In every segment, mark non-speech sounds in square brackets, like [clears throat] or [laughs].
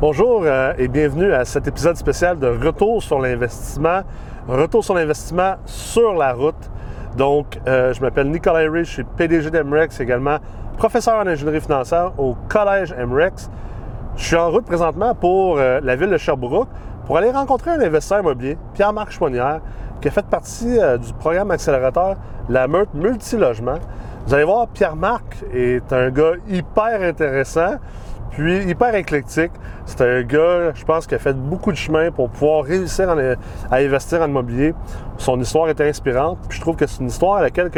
Bonjour euh, et bienvenue à cet épisode spécial de Retour sur l'investissement. Retour sur l'investissement sur la route. Donc, euh, je m'appelle Nicolas Rich, je suis PDG d'Emrex, également professeur en ingénierie financière au Collège Emrex. Je suis en route présentement pour euh, la ville de Sherbrooke pour aller rencontrer un investisseur immobilier, Pierre-Marc Chouanière, qui a fait partie du programme accélérateur La Meute Multilogement. Vous allez voir, Pierre-Marc est un gars hyper intéressant. Puis hyper éclectique. C'est un gars, je pense, qui a fait beaucoup de chemin pour pouvoir réussir à investir en immobilier. Son histoire est inspirante. Puis je trouve que c'est une histoire à laquelle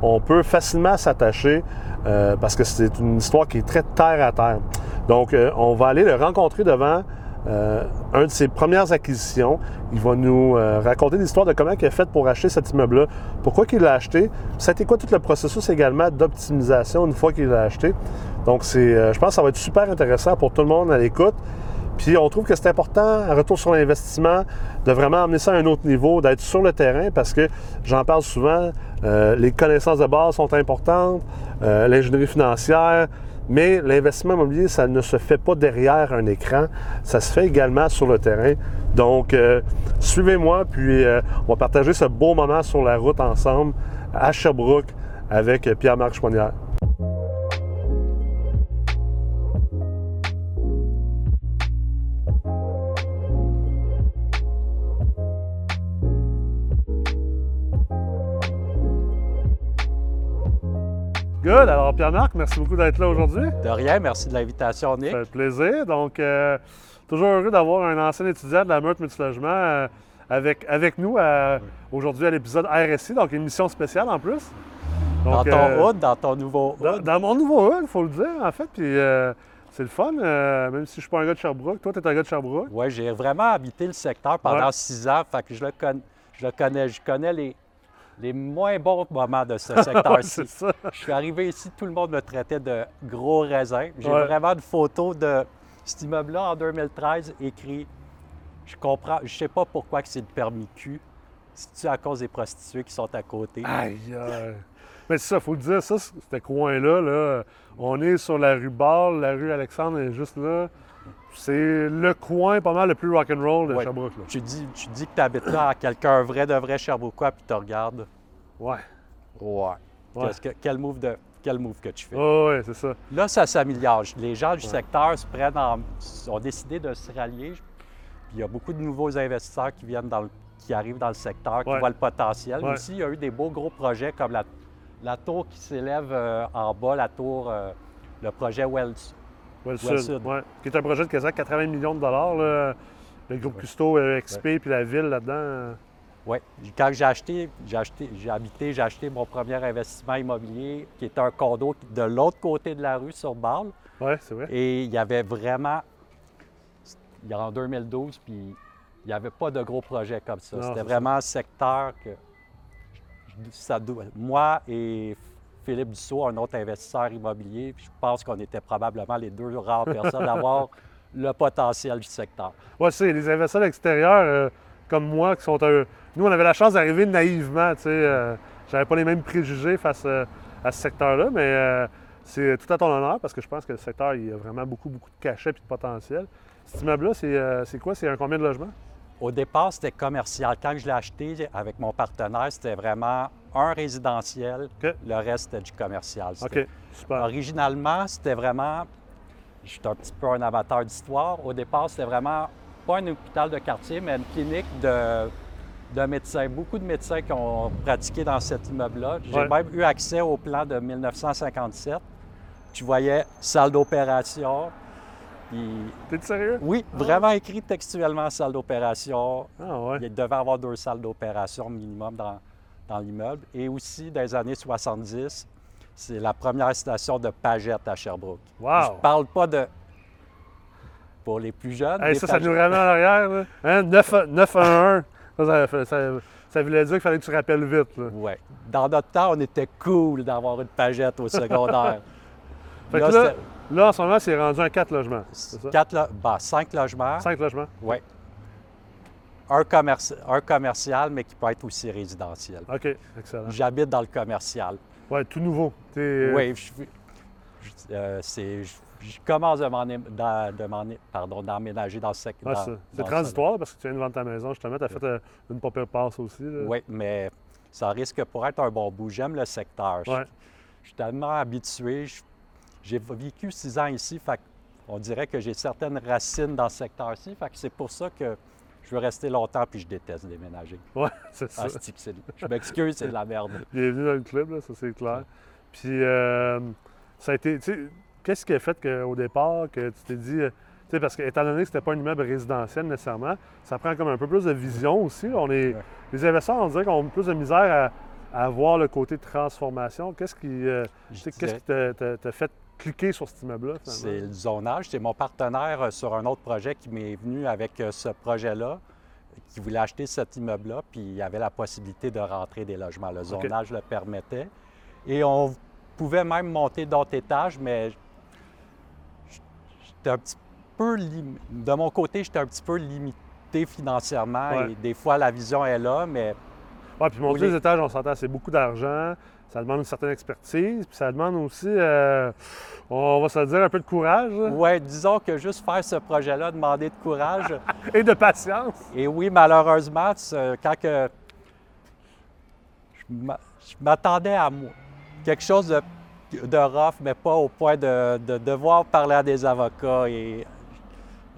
on peut facilement s'attacher euh, parce que c'est une histoire qui est très terre à terre. Donc, euh, on va aller le rencontrer devant euh, un de ses premières acquisitions. Il va nous raconter l'histoire de comment il a fait pour acheter cet immeuble-là, pourquoi il l'a acheté? Ça a été quoi tout le processus également d'optimisation une fois qu'il l'a acheté? Donc, euh, je pense que ça va être super intéressant pour tout le monde à l'écoute. Puis on trouve que c'est important, un retour sur l'investissement, de vraiment amener ça à un autre niveau, d'être sur le terrain parce que j'en parle souvent, euh, les connaissances de base sont importantes, euh, l'ingénierie financière, mais l'investissement immobilier, ça ne se fait pas derrière un écran, ça se fait également sur le terrain. Donc, suivez-moi, puis on va partager ce beau moment sur la route ensemble à Sherbrooke avec Pierre-Marc Chouanière. Good. Alors, Pierre-Marc, merci beaucoup d'être là aujourd'hui. De rien, merci de l'invitation, Nick. Ça fait plaisir. Donc, euh, toujours heureux d'avoir un ancien étudiant de la Meurthe Multilogement euh, avec, avec nous euh, aujourd'hui à l'épisode RSI, donc une mission spéciale en plus. dans ton hood, dans ton nouveau hood. Dans, mon nouveau hood, il faut le dire, en fait. Puis, c'est le fun, même si je ne suis pas un gars de Sherbrooke. Toi, tu es un gars de Sherbrooke. Oui, j'ai vraiment habité le secteur pendant six ans. Fait que je le, je le connais. Je connais les, les moins bons moments de ce [laughs] secteur-ci. je suis arrivé ici, tout le monde me traitait de gros raisin. J'ai vraiment une photo de cet immeuble-là en 2013 écrit Je comprends, je sais pas pourquoi c'est le permis Q. C'est-tu à cause des prostituées qui sont à côté? Aïe, Mais c'est ça, il faut le dire, ça, ce coin-là, là, on est sur la rue Ball, la rue Alexandre est juste là. C'est le coin pas mal le plus rock'n'roll de Sherbrooke. Tu dis, tu dis que tu habites là à quelqu'un vrai de vrai Sherbrookeois, puis tu regardes. Ouais. Ouais. quel, move de, quel move que tu fais? Oh, oui, c'est ça. Là, ça s'améliore. Les gens du secteur se prennent ont décidé de se rallier. il y a beaucoup de nouveaux investisseurs qui viennent dans qui arrivent dans le secteur, qui voient le potentiel. Aussi, il y a eu des beaux gros projets comme la, la tour qui s'élève euh, en bas, la tour, euh, le projet Wells, Well Sud, qui est un projet de quasiment 80 millions de dollars. Le groupe Custo, euh, XP, puis la ville là-dedans. Oui. Quand j'ai acheté, j'ai acheté, j'ai habité, j'ai acheté mon premier investissement immobilier, qui était un condo de l'autre côté de la rue, sur Bâle. Oui, c'est vrai. Et il y avait vraiment, il y a en 2012, puis il n'y avait pas de gros projets comme ça. C'était vraiment un secteur que ça, moi et Philippe Dussault, un autre investisseur immobilier, je pense qu'on était probablement les deux rares personnes à [laughs] avoir le potentiel du secteur. Oui, c'est les investisseurs extérieurs euh, comme moi qui sont un, nous, on avait la chance d'arriver naïvement. Tu sais, euh, j'avais pas les mêmes préjugés face euh, à, ce secteur-là, mais euh, c'est tout à ton honneur parce que je pense que le secteur, il a vraiment beaucoup, beaucoup de cachets et de potentiel. Cet immeuble-là, c'est quoi? C'est un combien de logements? Au départ, c'était commercial. Quand je l'ai acheté avec mon partenaire, c'était vraiment un résidentiel. Le reste, c'était du commercial. OK, super. Originalement, c'était vraiment... Je suis un petit peu un amateur d'histoire. Au départ, c'était vraiment pas un hôpital de quartier, mais une clinique de de médecins, beaucoup de médecins qui ont pratiqué dans cet immeuble-là. J'ai même eu accès au plan de 1957. Tu voyais salle d'opération. T'es sérieux? Oui, ah. vraiment écrit textuellement salle d'opération. Ah, ouais. Il devait avoir deux salles d'opération minimum dans, dans l'immeuble. Et aussi, dans les années 70, c'est la première station de Pagette à Sherbrooke. Wow! Je parle pas de pour les plus jeunes. ça, ça nous ramène en arrière. Hein? 911. Ça, voulait dire qu'il fallait que tu rappelles vite. Oui. Dans notre temps, on était cool d'avoir une pagette au secondaire. [laughs] là, en ce moment, c'est rendu un 4 logements. 4 ben, 5 logements. 5 logements? Oui. Un, un, commercial, mais qui peut être aussi résidentiel. OK, excellent. J'habite dans le commercial. Oui, tout nouveau. Oui, euh, c'est je commence pardon, d'emménager dans ce secteur. Ouais, c'est transitoire parce que tu viens de vendre ta maison, justement. Tu as fait euh, une pas pire passe aussi. là. Oui, mais ça risque pour être un bon bout. J'aime le secteur. Je- Ouais. Je, suis tellement habitué. J'ai vécu six ans ici, fait on dirait que j'ai certaines racines dans ce secteur-ci. Fait que c'est pour ça que je veux rester longtemps puis je déteste déménager. Ouais, [laughs] c'est ça. Ah, je m'excuse, c'est de la merde. [laughs] Bienvenue dans le club, là, ça c'est clair. Puis, euh, ça a été. Qu'est-ce qui a fait qu'au départ, que tu t'es dit. euh, Tu sais, parce que, étant donné que c'était pas un immeuble résidentiel nécessairement, ça prend comme un peu plus de vision aussi. On est, Ouais. Les investisseurs, on dirait qu'on a plus de misère à, à voir le côté transformation. Qu'est-ce qui, euh, t'a- fait cliquer sur cet immeuble-là, C'est le zonage. C'est mon partenaire euh, sur un autre projet qui m'est venu avec ce projet-là, qui voulait acheter cet immeuble-là, puis il y avait la possibilité de rentrer des logements. Le zonage le permettait. Et on pouvait même monter d'autres étages, mais j'étais un petit peu lim- De mon côté, j'étais un petit peu limité financièrement. Ouais. Et des fois, la vision est là, mais Ouais, puis monter Oui. les étages, on s'entend, c'est beaucoup d'argent. Ça demande une certaine expertise, puis ça demande aussi, euh, on va se dire, un peu de courage ouais, disons que juste faire ce projet-là, demander de courage. [laughs] et de patience. Et oui, malheureusement, quand que je m'attendais à moi, quelque chose de, de rough, mais pas au point de, de devoir parler à des avocats et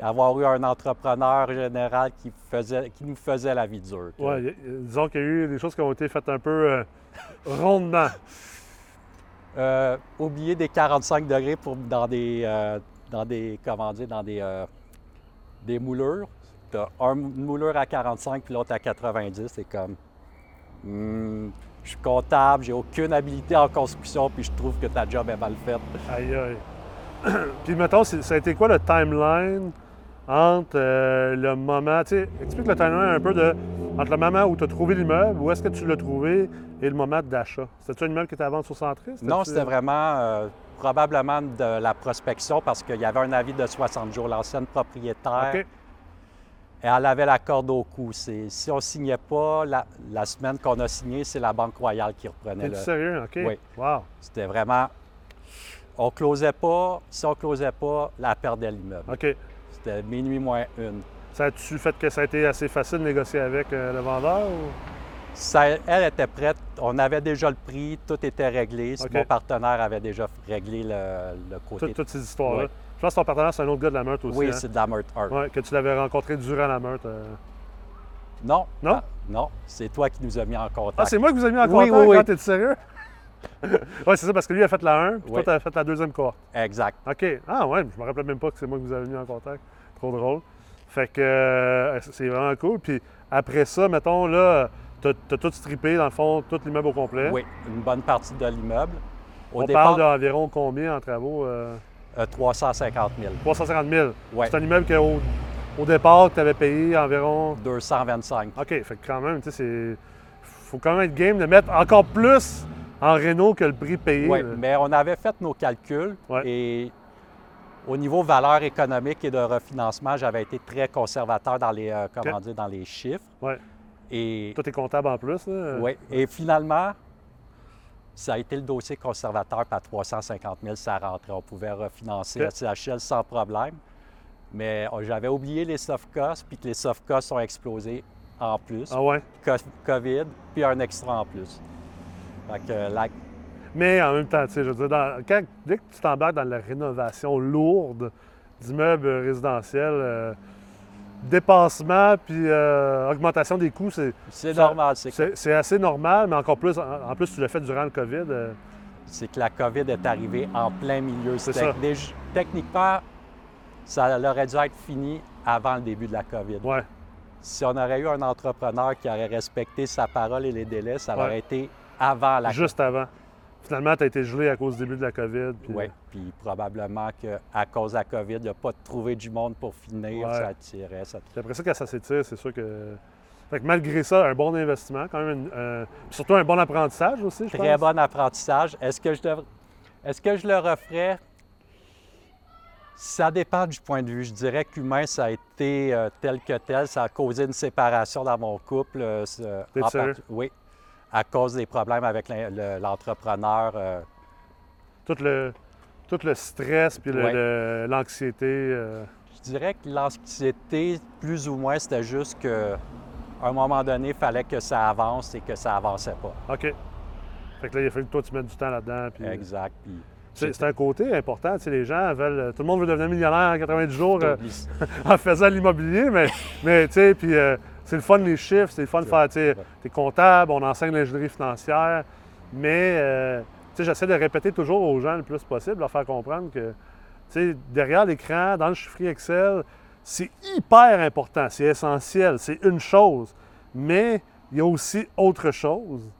avoir eu un entrepreneur général qui, faisait, qui nous faisait la vie dure. que- y- disons qu'il y a eu des choses qui ont été faites un peu euh, [laughs] rondement. Euh, oublier des 45 degrés pour, dans des, euh, dans des, comment dire, dans des, euh, des moulures. Tu as une moulure à 45 puis l'autre à 90. C'est comme, hmm, je suis comptable, j'ai aucune habilité en construction puis je trouve que ta job est mal faite. Aïe, aïe. [clears throat] Puis, mettons, ça a été quoi le timeline entre euh, le moment, tu sais, explique le timeline un peu de, entre le moment où tu as trouvé l'immeuble, où est-ce que tu l'as trouvé, et le moment d'achat. C'était-tu un immeuble qui était à vente sur Centris? Non, c'était vraiment euh, probablement de la prospection parce qu'il y avait un avis de 60 jours. L'ancienne propriétaire, OK. elle avait la corde au cou. C'est- Si on ne signait pas, la, la semaine qu'on a signé, c'est la Banque Royale qui reprenait T'es-tu le, sérieux? OK. Oui. Wow. C'était vraiment. On closait pas. Si on closait pas, la perdait l'immeuble. OK. C'était minuit moins une. Ça a-tu fait que ça a été assez facile de négocier avec euh, le vendeur? Ou... Ça- elle était prête. On avait déjà le prix. Tout était réglé. Mon partenaire avait déjà réglé le, le côté. Toutes, toutes ces histoires-là. Je pense que ton partenaire, c'est un autre gars de la meurtre aussi. oui, hein? c'est de la meurtre Art. Ouais, que tu l'avais rencontré durant la meurtre. euh. Non. Non? Ah, non. C'est toi qui nous as mis en contact. Ah, c'est moi qui vous ai mis en Oui, contact oui, oui. quand t'es sérieux? [laughs] oui, c'est ça, parce que lui a fait la 1, puis toi, Oui. tu as fait la deuxième cohorte. Exact. OK. Ah ouais, je me rappelais même pas que c'est moi qui vous avez mis en contact. Trop drôle. Fait que euh, c'est vraiment cool. Puis après ça, mettons, là, t'as as tout strippé, dans le fond, tout l'immeuble au complet. Oui, une bonne partie de l'immeuble. On départ, parle d'environ combien en travaux? euh, euh, 350 000. 350 000. Ouais. C'est un immeuble qu'au au départ, tu avais payé environ 225. OK, fait que quand même, tu sais, c'est. faut quand même être game de mettre encore plus en réno que le prix payé. Oui, là. mais on avait fait nos calculs Ouais. et au niveau valeur économique et de refinancement, j'avais été très conservateur dans les, euh, comment dire, dans les chiffres. Ouais. Et, Toi, comptable en plus. Là. ouais, et finalement, ça a été le dossier conservateur, puis à 350 000, ça rentrait. On pouvait refinancer la CHL sans problème. Mais euh, j'avais oublié les soft costs, puis que les soft costs ont explosé en plus. Ah ouais? Co- COVID, puis un extra en plus. Fait que la- Mais en même temps, tu sais, je veux dire, dans- quand, dès que tu t'embarques dans la rénovation lourde d'immeubles résidentiels, euh, dépassement puis euh, augmentation des coûts, c'est, c'est normal. C'est c'est, assez normal, mais encore plus, en, en plus, tu l'as fait durant le COVID. euh, c'est que la COVID est arrivée en plein milieu. C'est ça. techniquement, ça aurait dû être fini avant le début de la COVID. ouais. Si on aurait eu un entrepreneur qui aurait respecté sa parole et les délais, ça Ouais. aurait été avant la Juste avant. Finalement, tu as été gelé à cause du début de la COVID. puis- Oui, puis probablement qu'à cause de la COVID, il n'y a pas trouvé du monde pour finir, Ouais. ça tirait. Ça... Après ça, quand ça s'étire, c'est sûr que. Fait que malgré ça, un bon investissement, quand même, une- puis surtout un bon apprentissage aussi, je Très pense. bon apprentissage. Est-ce que je devrais... Est-ce que je le referais? Ça dépend du point de vue. Je dirais qu'humain, ça a été euh, tel que tel. Ça a causé une séparation dans mon couple. euh, T'es part- Oui, à cause des problèmes avec l'entrepreneur. euh, Tout le, tout le stress puis Ouais. l'anxiété. euh, Je dirais que l'anxiété, plus ou moins, c'était juste que à un moment donné, il fallait que ça avance et que ça avançait pas. OK. Fait que là, il a fallu que toi, tu mettes du temps là-dedans. puis- Exact. Puis C'est un côté important. Tu sais, les gens veulent. Tout le monde veut devenir millionnaire en 90 jours euh, [laughs] en faisant l'immobilier, mais, mais tu sais, puis euh, c'est le fun les chiffres, c'est le fun de faire. Tu t'es comptable, on enseigne l'ingénierie financière, mais euh, j'essaie de répéter toujours aux gens le plus possible, leur faire comprendre que, derrière l'écran, dans le chiffrier Excel, c'est hyper important, c'est essentiel, c'est une chose, mais il y a aussi autre chose,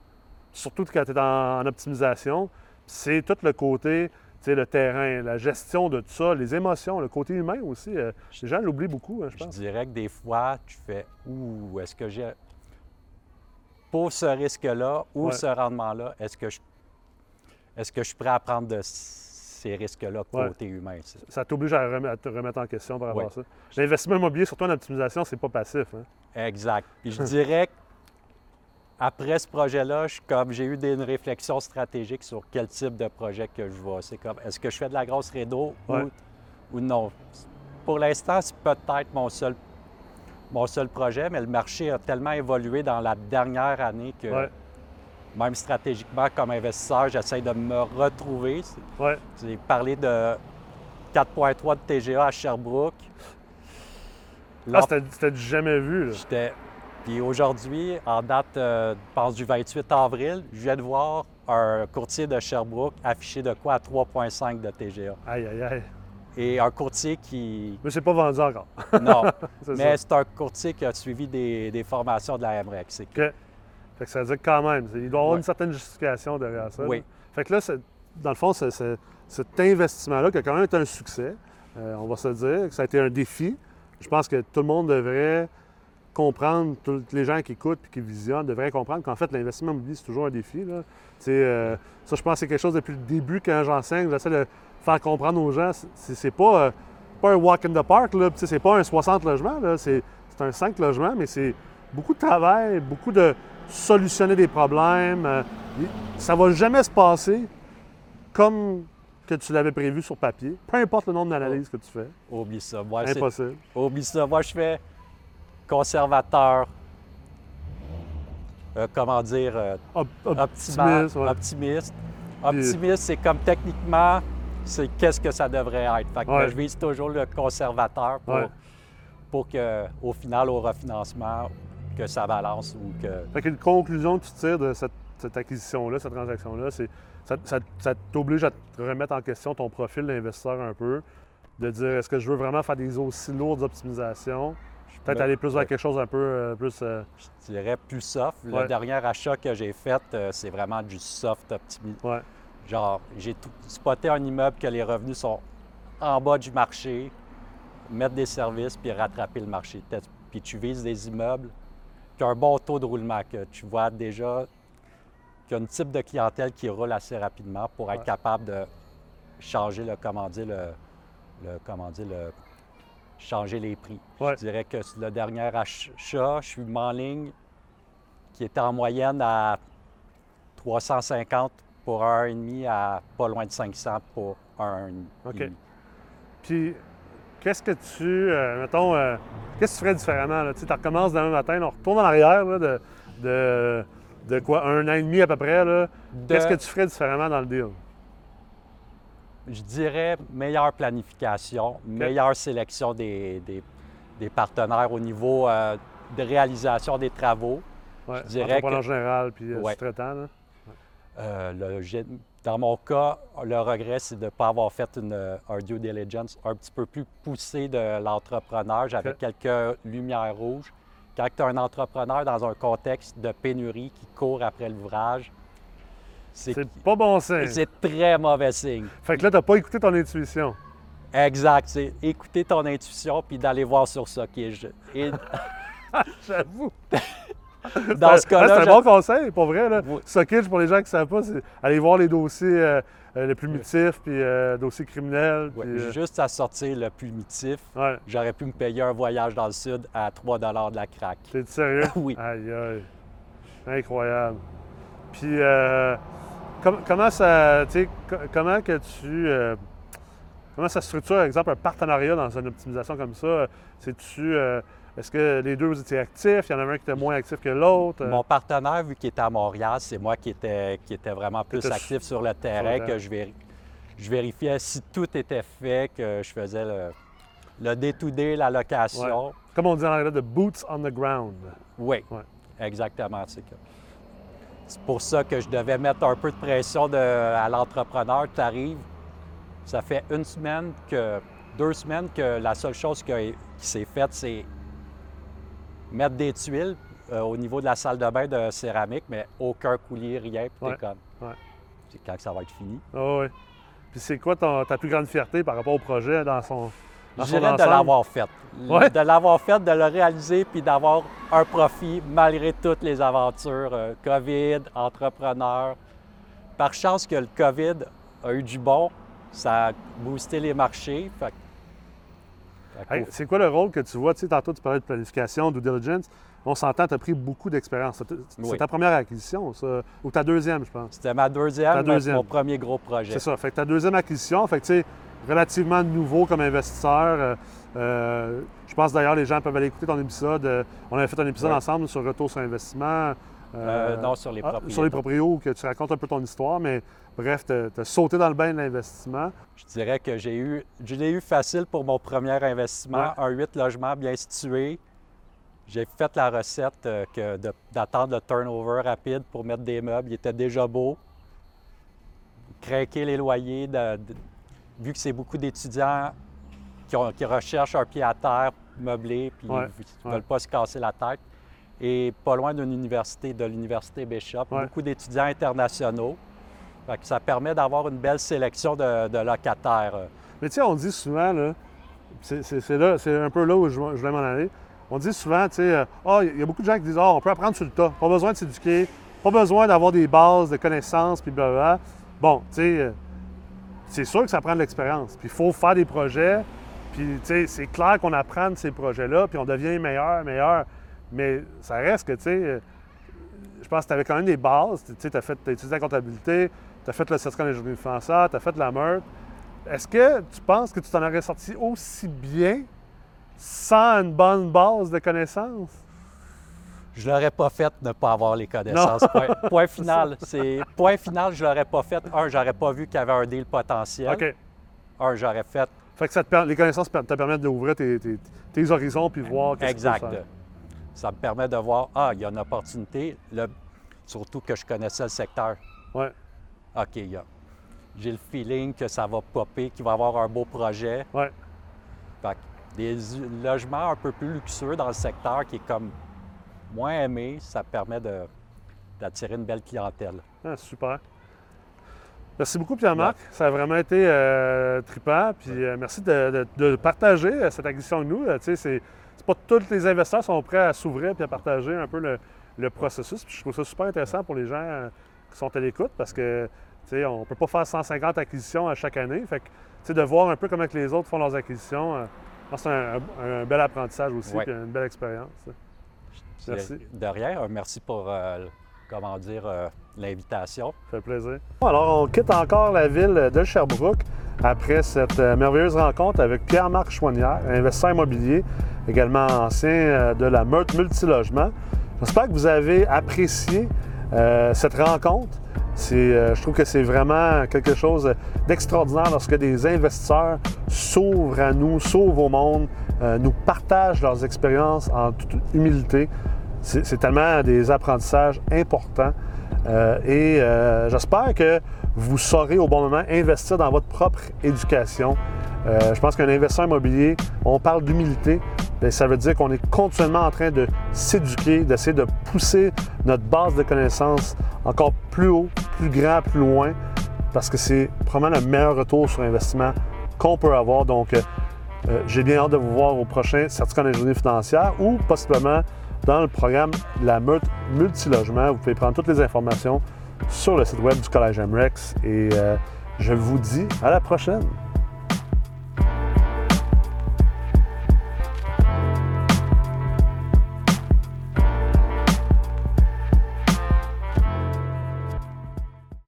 surtout quand tu es en, en optimisation, c'est tout le côté, sais, le terrain, la gestion de tout ça, les émotions, le côté humain aussi. euh, les gens l'oublient beaucoup, hein, je Je pense. dirais que des fois, tu fais Ouh, est-ce que j'ai. Pour ce risque-là ou Ouais. ce rendement-là, est-ce que je. Est-ce que je suis prêt à prendre de ces risques-là Ouais. côté humain? Ça t'oblige à, te remettre en question par rapport Ouais. à ça. L'investissement immobilier, surtout en optimisation, c'est pas passif. hein. Exact. Puis je dirais que après ce projet-là, comme j'ai eu des, une réflexion stratégique sur quel type de projet que je vois. C'est comme est-ce que je fais de la grosse rédo Ouais. ou, ou non? Pour l'instant, c'est peut-être mon seul, mon seul projet, mais le marché a tellement évolué dans la dernière année que Ouais. même stratégiquement, comme investisseur, j'essaie de me retrouver. Ouais. J'ai parlé de 4.3 de TGA à Sherbrooke. Ah, c'était du jamais vu. là. Puis aujourd'hui, en date, euh, pense du 28 avril, je viens de voir un courtier de Sherbrooke affiché de quoi à 3,5 de TGA. Aïe, aïe, aïe. Et un courtier qui. Mais c'est pas vendu encore. [laughs] Non, [laughs] mais c'est un courtier qui a suivi des, des formations de la MREX. C'est que- OK. Fait que ça veut dire que quand même, il doit y avoir une certaine justification derrière ça. Oui. là. Fait que là, c'est- dans le fond, cet investissement-là qui a quand même été un succès, euh, on va se dire, que ça a été un défi. Je pense que tout le monde devrait comprendre, tous les gens qui écoutent et qui visionnent devraient comprendre qu'en fait, l'investissement immobilier, c'est toujours un défi. Là. Euh, ça, je pense que c'est quelque chose depuis le début quand j'enseigne. J'essaie de faire comprendre aux gens, c'est, c'est pas, euh, pas un walk in the park, c'est pas un 60 logements, là. C'est, c'est un 5 logements, mais c'est beaucoup de travail, beaucoup de solutionner des problèmes. euh, ça va jamais se passer comme que tu l'avais prévu sur papier, peu importe le nombre d'analyses que tu fais. Oublie ça. Moi, c'est- Impossible. Oublie ça. Moi, je fais conservateur. euh, comment dire? euh, Op- optimiste. optimiste, ouais. Optimiste. Optimiste, c'est comme techniquement, c'est qu'est-ce que ça devrait être. Fait que, Ouais. ben, je vise toujours le conservateur pour, Ouais. pour que, au final, au refinancement, que ça balance ou que. Fait qu'une conclusion que tu tires de cette, cette acquisition-là, cette transaction-là, c'est ça, ça- ça t'oblige à te remettre en question ton profil d'investisseur un peu, de dire est-ce que je veux vraiment faire des aussi lourdes optimisations, peut-être aller plus vers quelque chose un peu euh, plus. euh, Je dirais plus soft. Le Ouais. dernier achat que j'ai fait, euh, c'est vraiment du soft optimisme. ouais. Genre, j'ai tout- spoté un immeuble que les revenus sont en bas du marché, mettre des services puis rattraper le marché. Puis tu vises des immeubles qui ont un bon taux de roulement, que tu vois déjà qu'il y a un type de clientèle qui roule assez rapidement pour être Ouais. capable de changer le, comment dire, le, le- comment dire, le, changer les prix. Ouais. Je dirais que le dernier achat, je suis en ligne qui était en moyenne à 350 pour un et demi à pas loin de 500 pour un et OK. demi. Puis, qu'est-ce que tu. euh, mettons, euh, qu'est-ce que tu ferais différemment? là? Tu sais, tu recommences demain matin, on retourne en arrière là, de, de, de quoi, un an et demi à peu près. De- Qu'est-ce que tu ferais différemment dans le deal? Je dirais meilleure planification, meilleure sélection des, des- des partenaires au niveau euh, de réalisation des travaux. Ouais, Je dirais que- général puis euh, Ouais. sous-traitant. là. Euh, le- dans mon cas, le regret, c'est de ne pas avoir fait une, un due diligence un petit peu plus poussé de l'entrepreneur. J'avais quelques lumières rouges. Quand tu as un entrepreneur dans un contexte de pénurie qui court après l'ouvrage, c'est pas bon signe. c'est très mauvais signe. Fait que là, tu n'as pas écouté ton intuition. Exact. C'est écouter ton intuition puis d'aller voir sur ça qui est. Et [laughs] J'avoue. [laughs] dans ce cas-là, c'est un bon conseil, pour vrai. Là. Oui. Suckage, pour les gens qui ne savent pas, c'est aller voir les dossiers euh, euh, les primitifs, puis euh, dossiers criminels. puis, euh, juste à sortir le primitif, ouais. j'aurais pu me payer un voyage dans le sud à 3 de la craque. T'es sérieux? [laughs] Oui. Aïe, aïe. Incroyable. Puis, euh, com- comment ça. Tu comment que tu. euh, comment ça structure, par exemple, un partenariat dans une optimisation comme ça? C'est-tu. Euh, est-ce que les deux vous étiez actifs? Il y en avait un qui était moins actif que l'autre? Mon partenaire, vu qu'il était à Montréal, c'est moi qui était, qui était vraiment plus actif sur le terrain, que je, je vérifiais si tout était fait, que je faisais le, le day-to-day, la location. Comme on dit en anglais, de boots on the ground. Oui, exactement. C'est pour ça que je devais mettre un peu de pression à l'entrepreneur. Tu arrives, ça fait une semaine que, deux semaines que la seule chose qui, s'est faite, c'est mettre des tuiles euh, au niveau de la salle de bain de céramique, mais aucun coulier, rien, puis t'es comme. C'est quand que ça va être fini. Ah oui. Puis c'est quoi ta plus grande fierté par rapport au projet dans son. Je dirais de l'avoir fait. De l'avoir fait, de le réaliser, puis d'avoir un profit malgré toutes les aventures. Euh, COVID, entrepreneur. Par chance que le COVID a eu du bon, ça a boosté les marchés. c'est quoi le rôle que tu vois? Tu sais, tantôt, tu parlais de planification, due diligence. On s'entend, tu as pris beaucoup d'expérience. C'est ta première acquisition, ça, ou ta deuxième, je pense? C'était ma deuxième, deuxième. mon premier gros projet. C'est ça. Fait que ta deuxième acquisition, fait que, tu sais, relativement nouveau comme investisseur. Euh, euh, je pense d'ailleurs les gens peuvent aller écouter ton épisode. Euh, on avait fait un épisode ensemble sur retour sur investissement. non, sur les propriétés. Ah, sur les propriétés, que tu racontes un peu ton histoire, mais bref, tu as, sauté dans le bain de l'investissement. Je dirais que j'ai eu, je l'ai eu facile pour mon premier investissement, un 8 logements bien situé. J'ai fait la recette d'attendre le turnover rapide pour mettre des meubles. Il était déjà beau. Craquer les loyers, de, vu que c'est beaucoup d'étudiants qui, recherchent un pied à terre meublé, puis qui ne veulent pas se casser la tête, et pas loin d'une université, de l'Université Bishop, beaucoup d'étudiants internationaux. ça permet d'avoir une belle sélection de, locataires. Mais tu sais, on dit souvent, là, c'est un peu là où je, je voulais m'en aller. On dit souvent, tu sais, oh, il y a beaucoup de gens qui disent, oh, on peut apprendre sur le tas, pas besoin de s'éduquer, pas besoin d'avoir des bases de connaissances, puis blablabla. Bon, tu sais, c'est sûr que ça prend de l'expérience. Puis il faut faire des projets. Puis, tu sais, c'est clair qu'on apprend de ces projets-là, puis on devient meilleur, meilleur. Mais ça reste que, tu sais, je pense que tu avais quand même des bases. Tu sais, tu as fait, as étudié la comptabilité, tu as fait le certificat d'ingénierie financière, tu as fait la meurtre. Est-ce que tu penses que tu t'en aurais sorti aussi bien sans une bonne base de connaissances? Je l'aurais pas fait de ne pas avoir les connaissances. Point, [laughs] final. C'est point final, je l'aurais pas fait. Un, j'aurais pas vu qu'il y avait un deal potentiel. OK. Un, j'aurais fait. Fait que ça te, les connaissances te permettent d'ouvrir tes, tes, horizons puis voir qu'est-ce Exact. Ça me permet de voir, ah, il y a une opportunité, surtout que je connaissais le secteur. Oui. OK, j'ai le feeling que ça va popper, qu'il va y avoir un beau projet. Oui. Fait que des logements un peu plus luxueux dans le secteur qui est comme moins aimé, ça permet d'attirer une belle clientèle. Ah, super. Merci beaucoup, Pierre-Marc. Ça a vraiment été euh, trippant. Puis euh, merci de, partager euh, cette acquisition avec nous. tu sais, c'est, pas tous les investisseurs sont prêts à s'ouvrir et à partager un peu le, processus. Puis je trouve ça super intéressant pour les gens qui sont à l'écoute parce que on ne peut pas faire 150 acquisitions à chaque année. Fait que, de voir un peu comment les autres font leurs acquisitions, c'est un, bel apprentissage aussi, et une belle expérience. Merci. De rien. Merci pour, euh, comment dire, euh, l'invitation. Ça fait plaisir. Alors, on quitte encore la ville de Sherbrooke après cette euh, merveilleuse rencontre avec Pierre-Marc Chouanière, investisseur immobilier, également ancien de la Meurthe Multilogement. J'espère que vous avez apprécié cette rencontre. je trouve que c'est vraiment quelque chose d'extraordinaire lorsque des investisseurs s'ouvrent à nous, s'ouvrent au monde, nous partagent leurs expériences en toute humilité. C'est tellement des apprentissages importants. Euh, et euh, j'espère que vous saurez au bon moment investir dans votre propre éducation. Euh, je pense qu'un investisseur immobilier, on parle d'humilité, mais ça veut dire qu'on est continuellement en train de s'éduquer, d'essayer de pousser notre base de connaissances encore plus haut, plus grand, plus loin, parce que c'est probablement le meilleur retour sur investissement qu'on peut avoir. Donc, j'ai bien hâte de vous voir au prochain certificat d'ingénierie financière ou possiblement dans le programme La Meute Multilogement. Vous pouvez prendre toutes les informations sur le site web du Collège MREX et euh, je vous dis à la prochaine.